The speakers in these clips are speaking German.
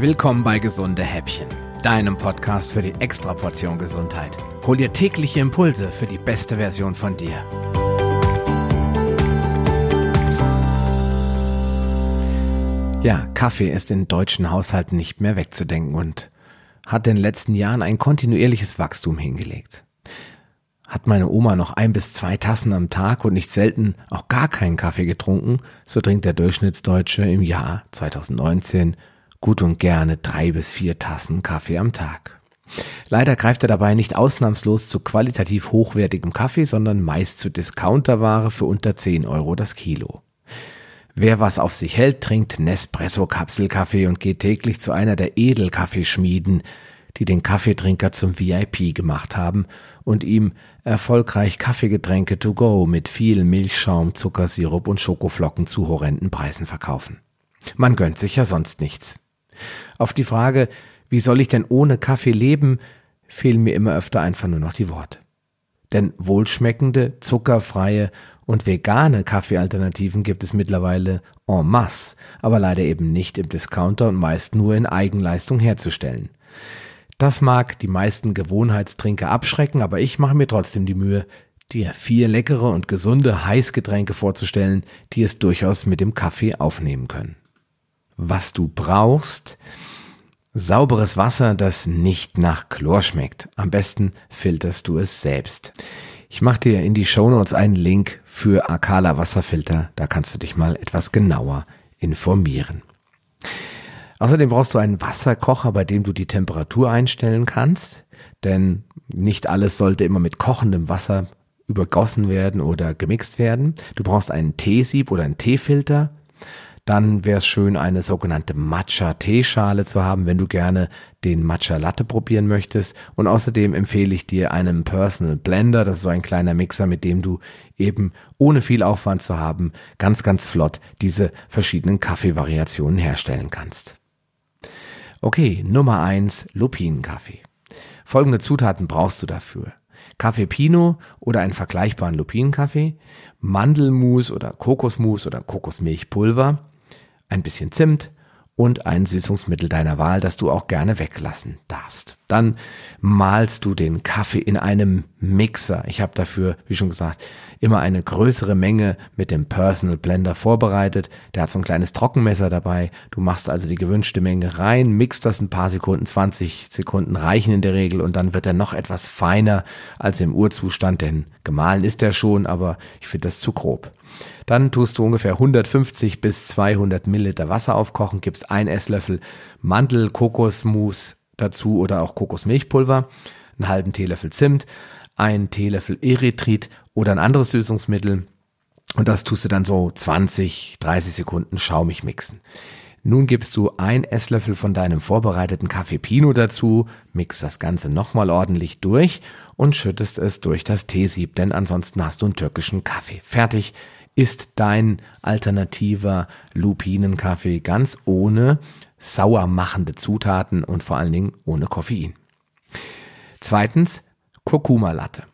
Willkommen bei Gesunde Häppchen, deinem Podcast für die Extraportion Gesundheit. Hol dir tägliche Impulse für die beste Version von dir. Ja, Kaffee ist in deutschen Haushalten nicht mehr wegzudenken und hat in den letzten Jahren ein kontinuierliches Wachstum hingelegt. Hat meine Oma noch ein bis zwei Tassen am Tag und nicht selten auch gar keinen Kaffee getrunken, so trinkt der Durchschnittsdeutsche im Jahr 2019 gut und gerne drei bis vier Tassen Kaffee am Tag. Leider greift er dabei nicht ausnahmslos zu qualitativ hochwertigem Kaffee, sondern meist zu Discounterware für unter 10 Euro das Kilo. Wer was auf sich hält, trinkt Nespresso-Kapselkaffee und geht täglich zu einer der Edelkaffeeschmieden, die den Kaffeetrinker zum VIP gemacht haben und ihm erfolgreich Kaffeegetränke to go mit viel Milchschaum, Zuckersirup und Schokoflocken zu horrenden Preisen verkaufen. Man gönnt sich ja sonst nichts. Auf die Frage, wie soll ich denn ohne Kaffee leben, fehlen mir immer öfter einfach nur noch die Worte. Denn wohlschmeckende, zuckerfreie und vegane Kaffeealternativen gibt es mittlerweile en masse, aber leider eben nicht im Discounter und meist nur in Eigenleistung herzustellen. Das mag die meisten Gewohnheitstrinker abschrecken, aber ich mache mir trotzdem die Mühe, dir vier leckere und gesunde Heißgetränke vorzustellen, die es durchaus mit dem Kaffee aufnehmen können. Was du brauchst, sauberes Wasser, das nicht nach Chlor schmeckt. Am besten filterst du es selbst. Ich mache dir in die Shownotes einen Link für Akala Wasserfilter, da kannst du dich mal etwas genauer informieren. Außerdem brauchst du einen Wasserkocher, bei dem du die Temperatur einstellen kannst, denn nicht alles sollte immer mit kochendem Wasser übergossen werden oder gemixt werden. Du brauchst einen Teesieb oder einen Teefilter. Dann wäre es schön, eine sogenannte Matcha-Teeschale zu haben, wenn du gerne den Matcha-Latte probieren möchtest. Und außerdem empfehle ich dir einen Personal Blender. Das ist so ein kleiner Mixer, mit dem du eben ohne viel Aufwand zu haben, ganz, ganz flott diese verschiedenen Kaffeevariationen herstellen kannst. Okay, Nummer eins Lupinenkaffee. Folgende Zutaten brauchst du dafür. Kaffee Pinot oder einen vergleichbaren Lupinenkaffee, Mandelmus oder Kokosmus oder Kokosmilchpulver, ein bisschen Zimt, und ein Süßungsmittel deiner Wahl, das du auch gerne weglassen darfst. Dann malst du den Kaffee in einem Mixer. Ich habe dafür, wie schon gesagt, immer eine größere Menge mit dem Personal Blender vorbereitet. Der hat so ein kleines Trockenmesser dabei. Du machst also die gewünschte Menge rein, mixt das ein paar Sekunden, 20 Sekunden reichen in der Regel und dann wird er noch etwas feiner als im Urzustand, denn gemahlen ist er schon, aber ich finde das zu grob. Dann tust du ungefähr 150 bis 200 Milliliter Wasser aufkochen, gibst ein Esslöffel Mandel, Kokosmus dazu oder auch Kokosmilchpulver, einen halben Teelöffel Zimt, einen Teelöffel Erythrit oder ein anderes Süßungsmittel und das tust du dann so 20, 30 Sekunden schaumig mixen. Nun gibst du ein Esslöffel von deinem vorbereiteten Kaffee Pinot dazu, mix das Ganze nochmal ordentlich durch und schüttest es durch das Teesieb, denn ansonsten hast du einen türkischen Kaffee. Fertig ist dein alternativer Lupinenkaffee ganz ohne sauer machende Zutaten und vor allen Dingen ohne Koffein. Zweitens, Kurkuma-Latte.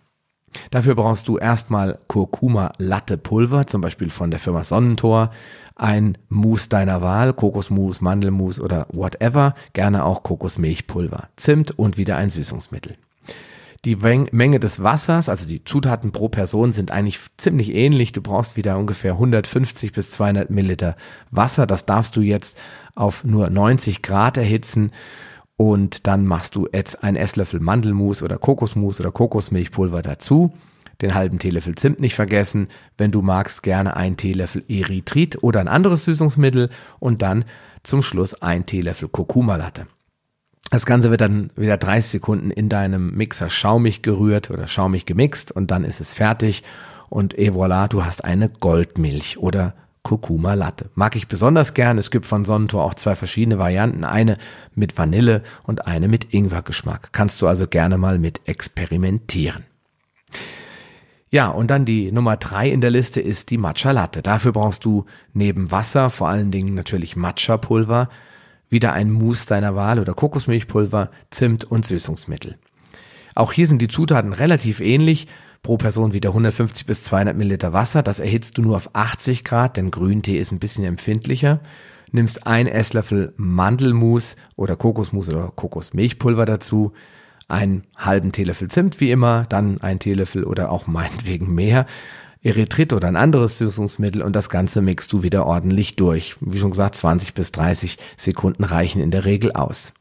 Dafür brauchst du erstmal Kurkuma-Latte-Pulver, zum Beispiel von der Firma Sonnentor, ein Mousse deiner Wahl, Kokosmus, Mandelmus oder whatever, gerne auch Kokosmilchpulver, Zimt und wieder ein Süßungsmittel. Die Menge des Wassers, also die Zutaten pro Person sind eigentlich ziemlich ähnlich. Du brauchst wieder ungefähr 150 bis 200 Milliliter Wasser. Das darfst du jetzt auf nur 90 Grad erhitzen. Und dann machst du jetzt ein Esslöffel Mandelmus oder Kokosmus oder Kokosmilchpulver dazu. Den halben Teelöffel Zimt nicht vergessen. Wenn du magst, gerne ein Teelöffel Erythrit oder ein anderes Süßungsmittel. Und dann zum Schluss ein Teelöffel Kurkuma-Latte. Das Ganze wird dann wieder 30 Sekunden in deinem Mixer schaumig gerührt oder schaumig gemixt und dann ist es fertig und et voilà, du hast eine Goldmilch oder Kurkuma Latte. Mag ich besonders gern. Es gibt von Sonnentor auch zwei verschiedene Varianten. Eine mit Vanille und eine mit Ingwergeschmack. Kannst du also gerne mal mit experimentieren. Ja, und dann die Nummer drei in der Liste ist die Matcha Latte. Dafür brauchst du neben Wasser vor allen Dingen natürlich Matcha Pulver, wieder ein Mousse deiner Wahl oder Kokosmilchpulver, Zimt und Süßungsmittel. Auch hier sind die Zutaten relativ ähnlich. Pro Person wieder 150 bis 200 Milliliter Wasser. Das erhitzt du nur auf 80 Grad, denn Grüntee ist ein bisschen empfindlicher. nimmst ein Esslöffel Mandelmus oder Kokosmus oder Kokosmilchpulver dazu, einen halben Teelöffel Zimt wie immer, dann ein Teelöffel oder auch meinetwegen mehr Erythrit oder ein anderes Süßungsmittel und das Ganze mixt du wieder ordentlich durch. Wie schon gesagt, 20 bis 30 Sekunden reichen in der Regel aus.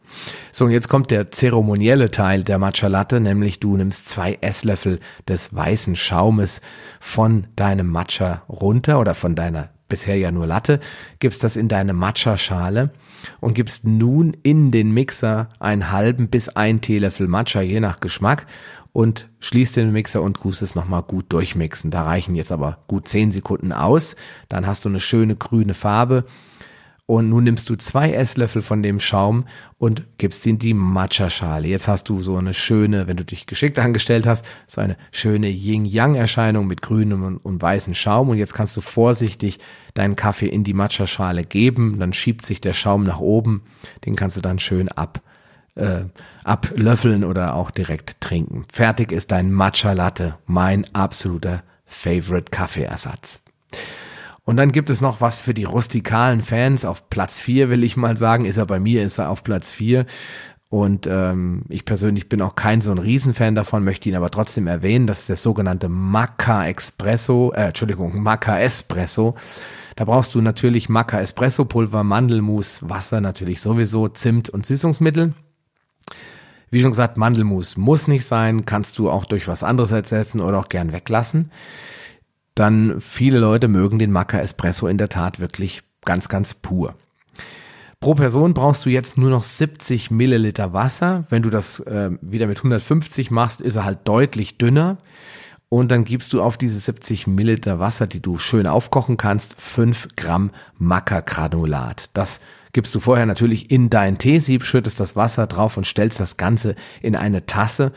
So, und jetzt kommt der zeremonielle Teil der Matcha Latte, nämlich du nimmst zwei Esslöffel des weißen Schaumes von deinem Matcha runter oder von deiner bisher ja nur Latte, gibst das in deine Matcha-Schale und gibst nun in den Mixer einen halben bis ein Teelöffel Matcha, je nach Geschmack und schließt den Mixer und tust es nochmal gut durchmixen. Da reichen jetzt aber gut zehn Sekunden aus. Dann hast du eine schöne grüne Farbe. Und nun nimmst du zwei Esslöffel von dem Schaum und gibst in die Matcha-Schale. Jetzt hast du so eine schöne, wenn du dich geschickt angestellt hast, so eine schöne Yin-Yang-Erscheinung mit grünem und, und weißem Schaum. Und jetzt kannst du vorsichtig deinen Kaffee in die Matcha-Schale geben. Dann schiebt sich der Schaum nach oben. Den kannst du dann schön ab äh, ablöffeln oder auch direkt trinken. Fertig ist dein Matcha Latte, mein absoluter Favorite Kaffeeersatz. Und dann gibt es noch was für die rustikalen Fans. Auf Platz 4 will ich mal sagen, ist er bei mir, ist er auf Platz 4. Und ähm, ich persönlich bin auch kein so ein Riesenfan davon, möchte ihn aber trotzdem erwähnen. Das ist der sogenannte Maca Espresso, äh, Entschuldigung, Maca Espresso. Da brauchst du natürlich Maca Espresso Pulver, Mandelmus, Wasser natürlich sowieso, Zimt und Süßungsmittel. Wie schon gesagt, Mandelmus muss nicht sein, kannst du auch durch was anderes ersetzen oder auch gern weglassen. Dann viele Leute mögen den Maca Espresso in der Tat wirklich ganz, ganz pur. Pro Person brauchst du jetzt nur noch 70 Milliliter Wasser. Wenn du das äh, wieder mit 150 machst, ist er halt deutlich dünner. Und dann gibst du auf diese 70 Milliliter Wasser, die du schön aufkochen kannst, 5 Gramm Maca-Granulat. Das gibst du vorher natürlich in dein Teesieb, schüttest das Wasser drauf und stellst das Ganze in eine Tasse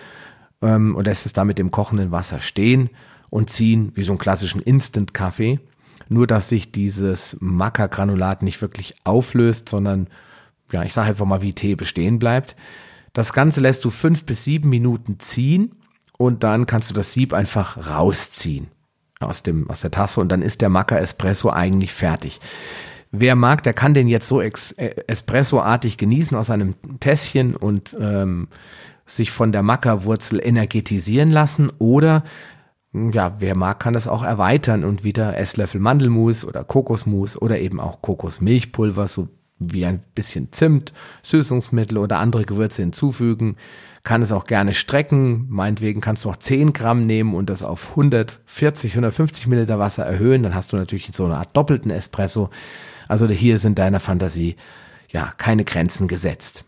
ähm, und lässt es da mit dem kochenden Wasser stehen und ziehen, wie so einen klassischen Instant-Kaffee. Nur, dass sich dieses Maca-Granulat nicht wirklich auflöst, sondern, ja, ich sage einfach mal, wie Tee bestehen bleibt. Das Ganze lässt du fünf bis sieben Minuten ziehen und dann kannst du das Sieb einfach rausziehen aus dem, aus der Tasse und dann ist der Maca Espresso eigentlich fertig. Wer mag, der kann den jetzt so äh, Espresso-artig genießen aus einem Tässchen und ähm, sich von der Mackerwurzel energetisieren lassen oder ja, wer mag, kann das auch erweitern und wieder Esslöffel Mandelmus oder Kokosmus oder eben auch Kokosmilchpulver, so wie ein bisschen Zimt, Süßungsmittel oder andere Gewürze hinzufügen. Kann es auch gerne strecken. Meinetwegen kannst du auch 10 Gramm nehmen und das auf 140, 150 Milliliter Wasser erhöhen. Dann hast du natürlich so eine Art doppelten Espresso. Also hier sind deiner Fantasie ja keine Grenzen gesetzt.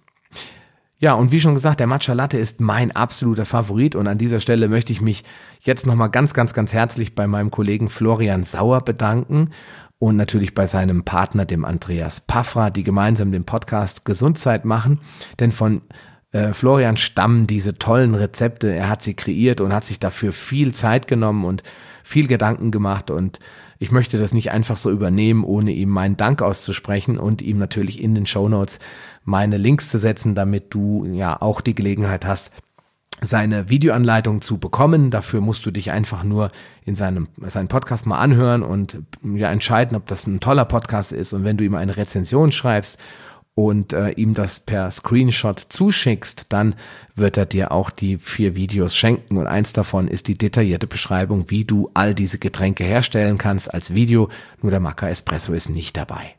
Ja, und wie schon gesagt, der Matcha Latte ist mein absoluter Favorit. Und an dieser Stelle möchte ich mich jetzt nochmal ganz, ganz, ganz herzlich bei meinem Kollegen Florian Sauer bedanken und natürlich bei seinem Partner, dem Andreas Paffra, die gemeinsam den Podcast Gesundheit machen, denn von äh, Florian stammen diese tollen Rezepte, er hat sie kreiert und hat sich dafür viel Zeit genommen und viel Gedanken gemacht. Und ich möchte das nicht einfach so übernehmen, ohne ihm meinen Dank auszusprechen und ihm natürlich in den Show Notes meine Links zu setzen, damit du ja auch die Gelegenheit hast, seine Videoanleitung zu bekommen. Dafür musst du dich einfach nur in seinem seinen Podcast mal anhören und ja entscheiden, ob das ein toller Podcast ist. Und wenn du ihm eine Rezension schreibst und äh, ihm das per Screenshot zuschickst, dann wird er dir auch die vier Videos schenken und eins davon ist die detaillierte Beschreibung, wie du all diese Getränke herstellen kannst als Video. Nur der Maca Espresso ist nicht dabei.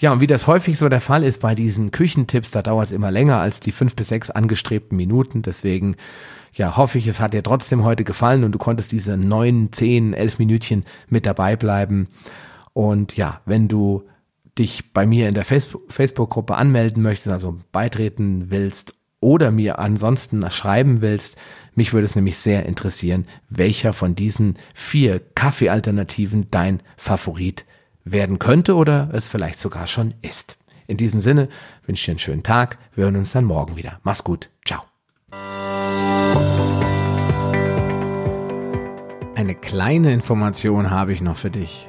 Ja, und wie das häufig so der Fall ist bei diesen Küchentipps, da dauert es immer länger als die fünf bis sechs angestrebten Minuten. Deswegen, ja, hoffe ich, es hat dir trotzdem heute gefallen und du konntest diese neun, zehn, elf Minütchen mit dabei bleiben. Und ja, wenn du dich bei mir in der Facebook-Gruppe anmelden möchtest, also beitreten willst oder mir ansonsten schreiben willst, mich würde es nämlich sehr interessieren, welcher von diesen vier Kaffeealternativen dein Favorit werden könnte oder es vielleicht sogar schon ist. In diesem Sinne wünsche ich dir einen schönen Tag. Wir hören uns dann morgen wieder. Mach's gut. Ciao. Eine kleine Information habe ich noch für dich.